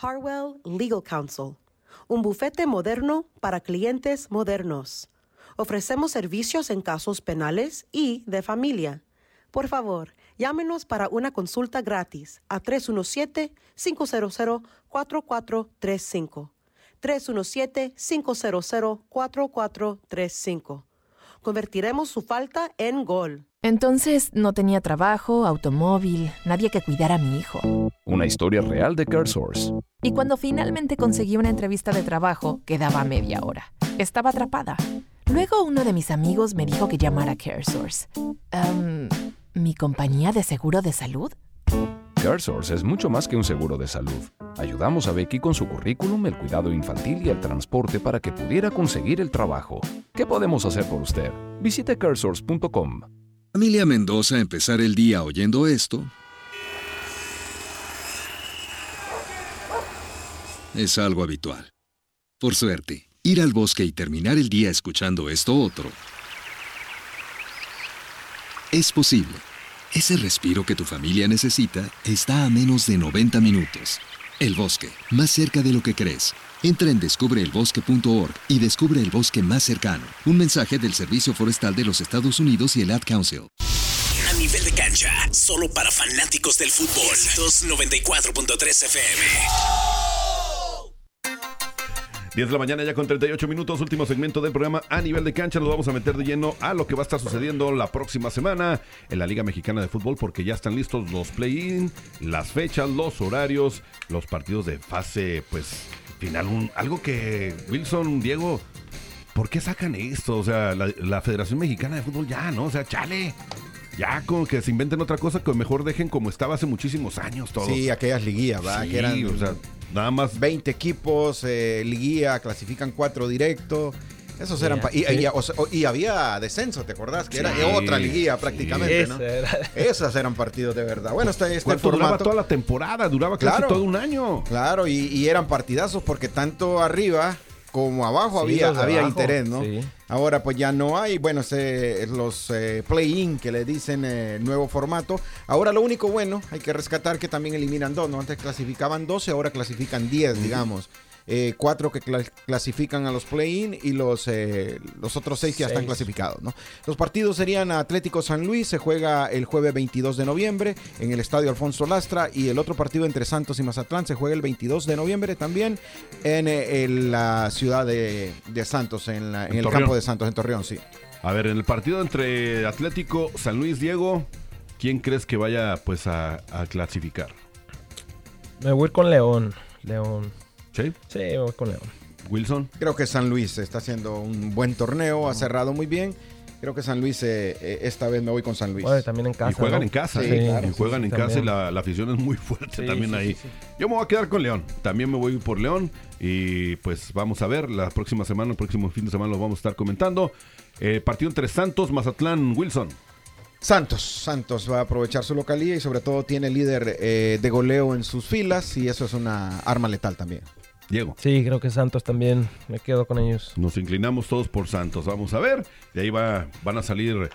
Harwell Legal Counsel, un bufete moderno para clientes modernos. Ofrecemos servicios en casos penales y de familia. Por favor, llámenos para una consulta gratis a 317-500-4435. 317-500-4435. Convertiremos su falta en gol. Entonces no tenía trabajo, automóvil, nadie que cuidara a mi hijo. Una historia real de CareSource. Y cuando finalmente conseguí una entrevista de trabajo, quedaba media hora. Estaba atrapada. Luego uno de mis amigos me dijo que llamara a CareSource. Um, ¿Mi compañía de seguro de salud? CareSource es mucho más que un seguro de salud. Ayudamos a Becky con su currículum, el cuidado infantil y el transporte para que pudiera conseguir el trabajo. ¿Qué podemos hacer por usted? Visite caresource.com. Familia Mendoza empezar el día oyendo esto es algo habitual. Por suerte, ir al bosque y terminar el día escuchando esto otro es posible. Ese respiro que tu familia necesita está a menos de 90 minutos. El bosque, más cerca de lo que crees. Entra en descubreelbosque.org y descubre el bosque más cercano. Un mensaje del Servicio Forestal de los Estados Unidos y el Ad Council. A nivel de cancha, solo para fanáticos del fútbol. 294.3 FM. 10 de la mañana ya con 38 minutos, último segmento del programa a nivel de cancha. Nos vamos a meter de lleno a lo que va a estar sucediendo la próxima semana en la Liga Mexicana de Fútbol porque ya están listos los play-in, las fechas, los horarios, los partidos de fase, pues final. Un, algo que Wilson, Diego, ¿por qué sacan esto? O sea, la, la Federación Mexicana de Fútbol ya, ¿no? O sea, chale. Ya, como que se inventen otra cosa que mejor dejen como estaba hace muchísimos años todo. Sí, aquellas liguillas, ¿verdad? Sí, que eran o sea, nada más 20 equipos, eh, liguilla, clasifican cuatro directos. Esos eran. pa- y, sí. y- o sea, y había descenso, ¿te acordás? Que era otra liguilla prácticamente, Ese ¿no? era. Esas eran partidos de verdad. Bueno, este, este ¿Cuánto duraba formato. toda la temporada? Duraba casi Claro. todo un año. Claro, y, y eran partidazos porque tanto arriba como abajo Sí, había, había abajo, interés, ¿no? sí. Ahora pues ya no hay, bueno, ese- los eh, play-in que le dicen eh, nuevo formato. Ahora lo único bueno, hay que rescatar que también eliminan dos, ¿no? Antes clasificaban 12, ahora clasifican 10, digamos. Eh, cuatro que cla- clasifican a los play-in y los, eh, los otros seis que ya están clasificados, ¿no? Los partidos serían Atlético San Luis, se juega el jueves 22 de noviembre en el Estadio Alfonso Lastra y el otro partido entre Santos y Mazatlán se juega el 22 de noviembre también en, eh, en la ciudad de, de Santos, en, la- en En el Torreón. campo de Santos, en Torreón, sí. A ver, en el partido entre Atlético, San Luis, Diego, ¿quién crees que vaya pues a, a clasificar? Me voy con León. León. ¿Sí? Voy con León. Wilson. Creo que San Luis está haciendo un buen torneo, ha cerrado muy bien. Creo que San Luis, eh, eh, esta vez me voy con San Luis. Bueno, también en casa. y juegan ¿no? en casa, Sí, ¿eh? claro, y juegan sí, en casa y la, la afición es muy fuerte Sí, también sí, ahí. sí, sí. Yo me voy a quedar con León. También me voy por León. Y pues vamos a ver, la próxima semana, el próximo fin de semana lo vamos a estar comentando. Eh, partido entre Santos, Mazatlán, Wilson. Santos, Santos va a aprovechar su localía y sobre todo tiene líder eh, de goleo en sus filas y eso es una arma letal también. Diego. Sí, creo que Santos también. Me quedo con ellos. Nos inclinamos todos por Santos. Vamos a ver. De ahí va, van a salir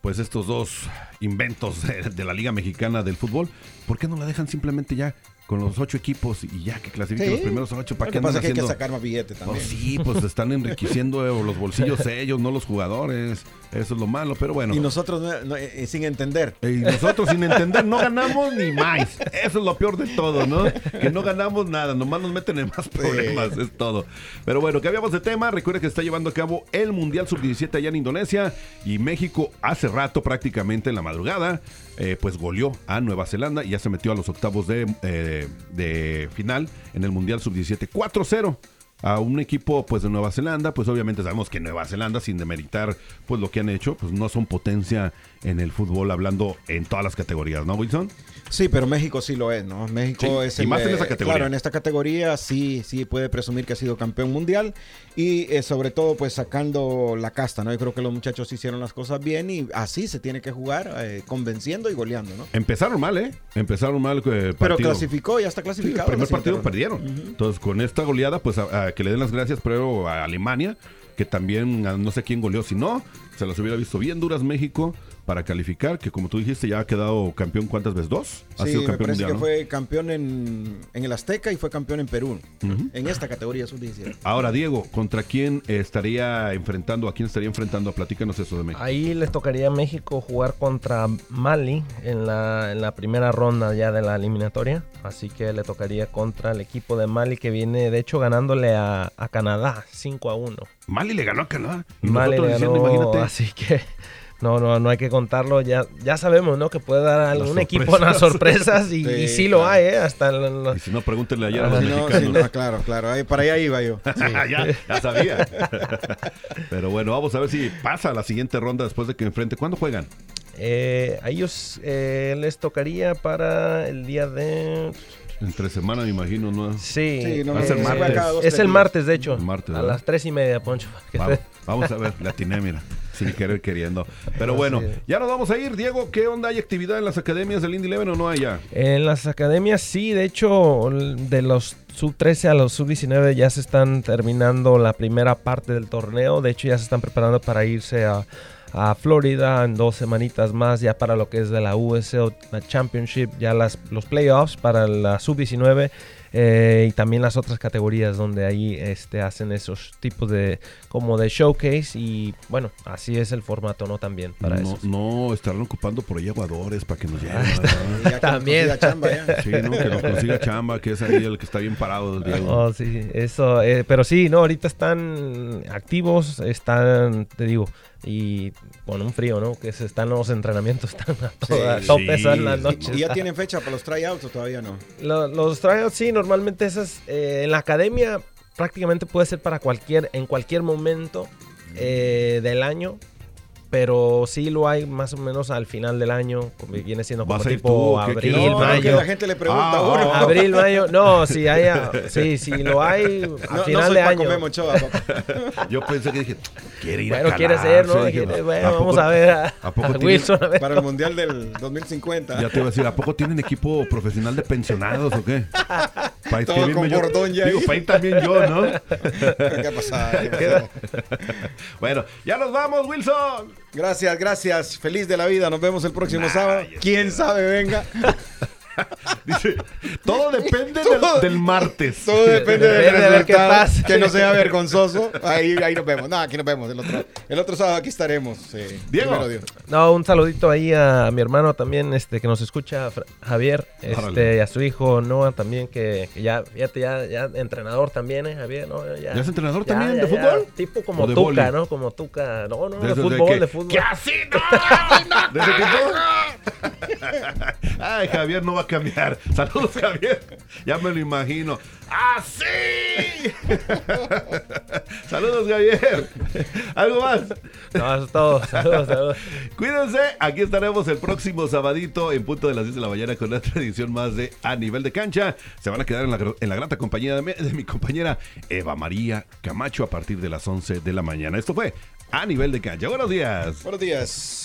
pues estos dos inventos de, de la Liga Mexicana del Fútbol. ¿Por qué no la dejan simplemente ya con los ocho equipos y ya que clasifiquen Sí. los primeros ocho. ¿Para qué pasa que hay que sacar más billete también. Pues sí, pues están enriqueciendo eh, los bolsillos ellos, no los jugadores. Eso es lo malo, pero bueno. Y nosotros no- no, eh, sin entender. Y nosotros sin entender no ganamos ni más. Eso es lo peor de todo, ¿no? Que no ganamos nada, nomás nos meten en más problemas, es todo. Pero bueno, que habíamos de tema, recuerda que se está llevando a cabo el Mundial Sub-17 allá en Indonesia y México hace rato prácticamente en la madrugada, eh, pues goleó a Nueva Zelanda y ya se metió a los octavos de, eh, de final en el Mundial Sub-17 4-0 a un equipo pues de Nueva Zelanda, pues obviamente sabemos que Nueva Zelanda sin demeritar pues lo que han hecho, pues no son potencia en el fútbol hablando en todas las categorías, ¿no, Wilson? Sí, pero México sí lo es, ¿no? México Sí, es y más en esa categoría. Claro, en esta categoría sí, sí puede presumir que ha sido campeón mundial y eh, sobre todo pues sacando la casta, ¿no? Yo creo que los muchachos hicieron las cosas bien y así se tiene que jugar, eh, convenciendo y goleando, ¿no? Empezaron mal, ¿eh? Empezaron mal. eh, Pero clasificó, ya está Sí, el clasificado. primer partido perdieron. Entonces, con esta goleada, pues a, a que le den las gracias, pero a Alemania, que también no sé quién goleó. Si no, se las hubiera visto bien duras México para calificar, que como tú dijiste, ya ha quedado campeón cuántas veces? ¿Dos? Ha Sí, sido me campeón parece mundial, que ¿no? fue campeón en, en el Azteca y fue campeón en Perú. En esta categoría sub-17. Ahora, Diego, ¿contra quién estaría enfrentando? ¿A quién estaría enfrentando? Platícanos eso de México. Ahí les tocaría a México jugar contra Mali en la, en la primera ronda ya de la eliminatoria. Así que le tocaría contra el equipo de Mali que viene, de hecho, ganándole a, a Canadá 5 a 1. Mali le ganó a Canadá. Y Mali le diciendo, ganó, imagínate. así que no, no, no hay que contarlo. Ya, ya sabemos, ¿no? Que puede dar a algún equipo unas sorpresas y sí, y sí lo hay, ¿eh? Hasta la- Y si no, pregúntenle ayer a Ah, los no, mexicanos. si no, claro, claro. ahí- para allá iba yo. ya, ya sabía. Pero bueno, vamos a ver si pasa la siguiente ronda después de que enfrente. ¿Cuándo juegan? Eh, a ellos eh, les tocaría para el día de... Entre semana, me imagino, ¿no? Sí, Sí, no, ser eh, martes. es el martes, de hecho. El martes, a las tres y media, Poncho. Vamos, vamos a ver, la atiné, mira. Sin querer queriendo. Pero bueno, ya nos vamos a ir. Diego, ¿qué onda? ¿Hay actividad en las academias del Indy Eleven o no hay ya? En las academias sí, de hecho, de los sub 13 a los sub 19 ya se están terminando la primera parte del torneo. De hecho, ya se están preparando para irse a, a Florida en dos semanitas más, ya para lo que es de la USL la Championship, ya las, los playoffs para la sub 19. Eh, y también las otras categorías donde ahí este, hacen esos tipos de como de showcase y bueno así es el formato no también para no, eso no, estarán ocupando por ahí aguadores para que nos lleven. Que También. consiga chamba, ya. Sí, ¿no? Que nos consiga chamba, que es ahí el que está bien parado Diego. Oh, sí, eso, eh, pero sí, no, ahorita están activos, están, te digo, y con un frío, ¿no? Que se están los entrenamientos, están a, toda- Sí, sí, son las noches. ¿Y ya tienen fecha para los tryouts o todavía no? Lo- los tryouts, sí, normalmente esas, eh, en la academia prácticamente puede ser para cualquier, en cualquier momento eh, del año. Pero sí lo hay más o menos al final del año, viene siendo como ¿Vas a ir tú tipo abril? No, que mayo. la gente le pregunta Ah, uno. ah, Abril, mayo, no, si haya, sí, sí lo hay a No, final no soy de año. Papá. Yo pensé que dije, quiere ir Bueno, a quiere ser, ¿no? dije, Quiere- ¿a bueno, poco- vamos a ver a, ¿a poco a tienen- Wilson. A ver. Para el Mundial del 2050. Ya te iba a decir, ¿a poco tienen equipo profesional de pensionados o qué? Para Todo con yo. bordón ya Digo, ahí. para ir también yo, ¿no? ¿Qué ha pasado? ¿Qué ha pasado? bueno, ya nos vamos, Wilson. Gracias, gracias. Feliz de la vida. Nos vemos el próximo sábado. ¿Quién sabe? Venga. Dice, todo depende del, del martes. Todo depende del de ver qué resultado. pasa. Que no sea vergonzoso. Ahí, ahí nos vemos. No, aquí nos vemos. El otro, el otro sábado aquí estaremos. eh, Diego. Dios. No, un saludito ahí a mi hermano también, este, que nos escucha, Javier, este, y a su hijo Noah también, que, que ya, fíjate, ya, ya entrenador también, ¿eh, Javier? ¿no? Ya, ¿Ya es entrenador ya, también ya, de ya, fútbol? tipo ¿O como Tuca? ¿no? Como Tuca, no, no, De de, esos de fútbol, que- de fútbol. ¡Que así no! ¿De ese tipo? Ay, Javier no va a cambiar. Saludos, Javier. Ya me lo imagino. ¡Así! Saludos, Javier. ¿Algo más? No, eso es todo, saludos, saludos. Cuídense, aquí estaremos el próximo sabadito en punto de las 10 de la mañana con otra edición más de A Nivel de Cancha. Se van a quedar en la, en la grata compañía de mi, de mi compañera Eva María Camacho a partir de las 11 de la mañana. Esto fue A Nivel de Cancha. Buenos días. Buenos días.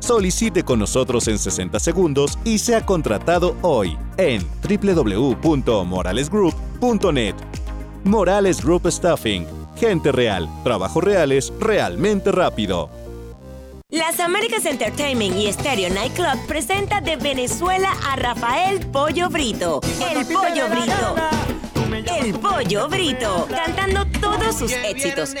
Solicite con nosotros en 60 segundos y sea contratado hoy en www.moralesgroup.net. Morales Group Staffing. Gente real, trabajos reales, realmente rápido. Las Américas Entertainment y Stereo Nightclub presenta de Venezuela a Rafael Pollo Brito. El Pollo Brito. El Pollo Brito, cantando todos sus éxitos.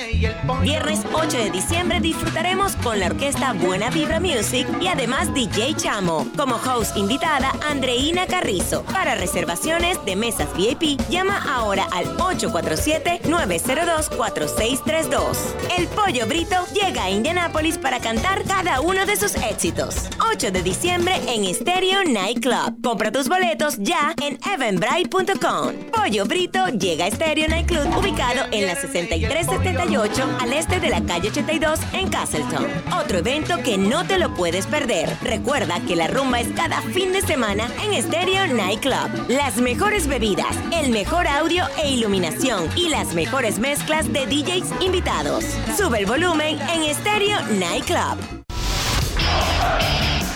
Viernes 8 de diciembre disfrutaremos con la orquesta Buena Vibra Music y además DJ Chamo. Como host invitada, Andreina Carrizo. Para reservaciones de mesas VIP, llama ahora al 847-902-4632. El Pollo Brito llega a Indianápolis para cantar cada uno de sus éxitos. 8 de diciembre en Stereo Nightclub. Compra tus boletos ya en eventbrite.com. Pollo Brito llega a Stereo Nightclub ubicado en la 6378 al este de la calle 82 en Castleton. Otro evento que no te lo puedes perder. Recuerda que la rumba es cada fin de semana en Stereo Nightclub. Las mejores bebidas, el mejor audio e iluminación y las mejores mezclas de DJs invitados. Sube el volumen en Stereo Nightclub.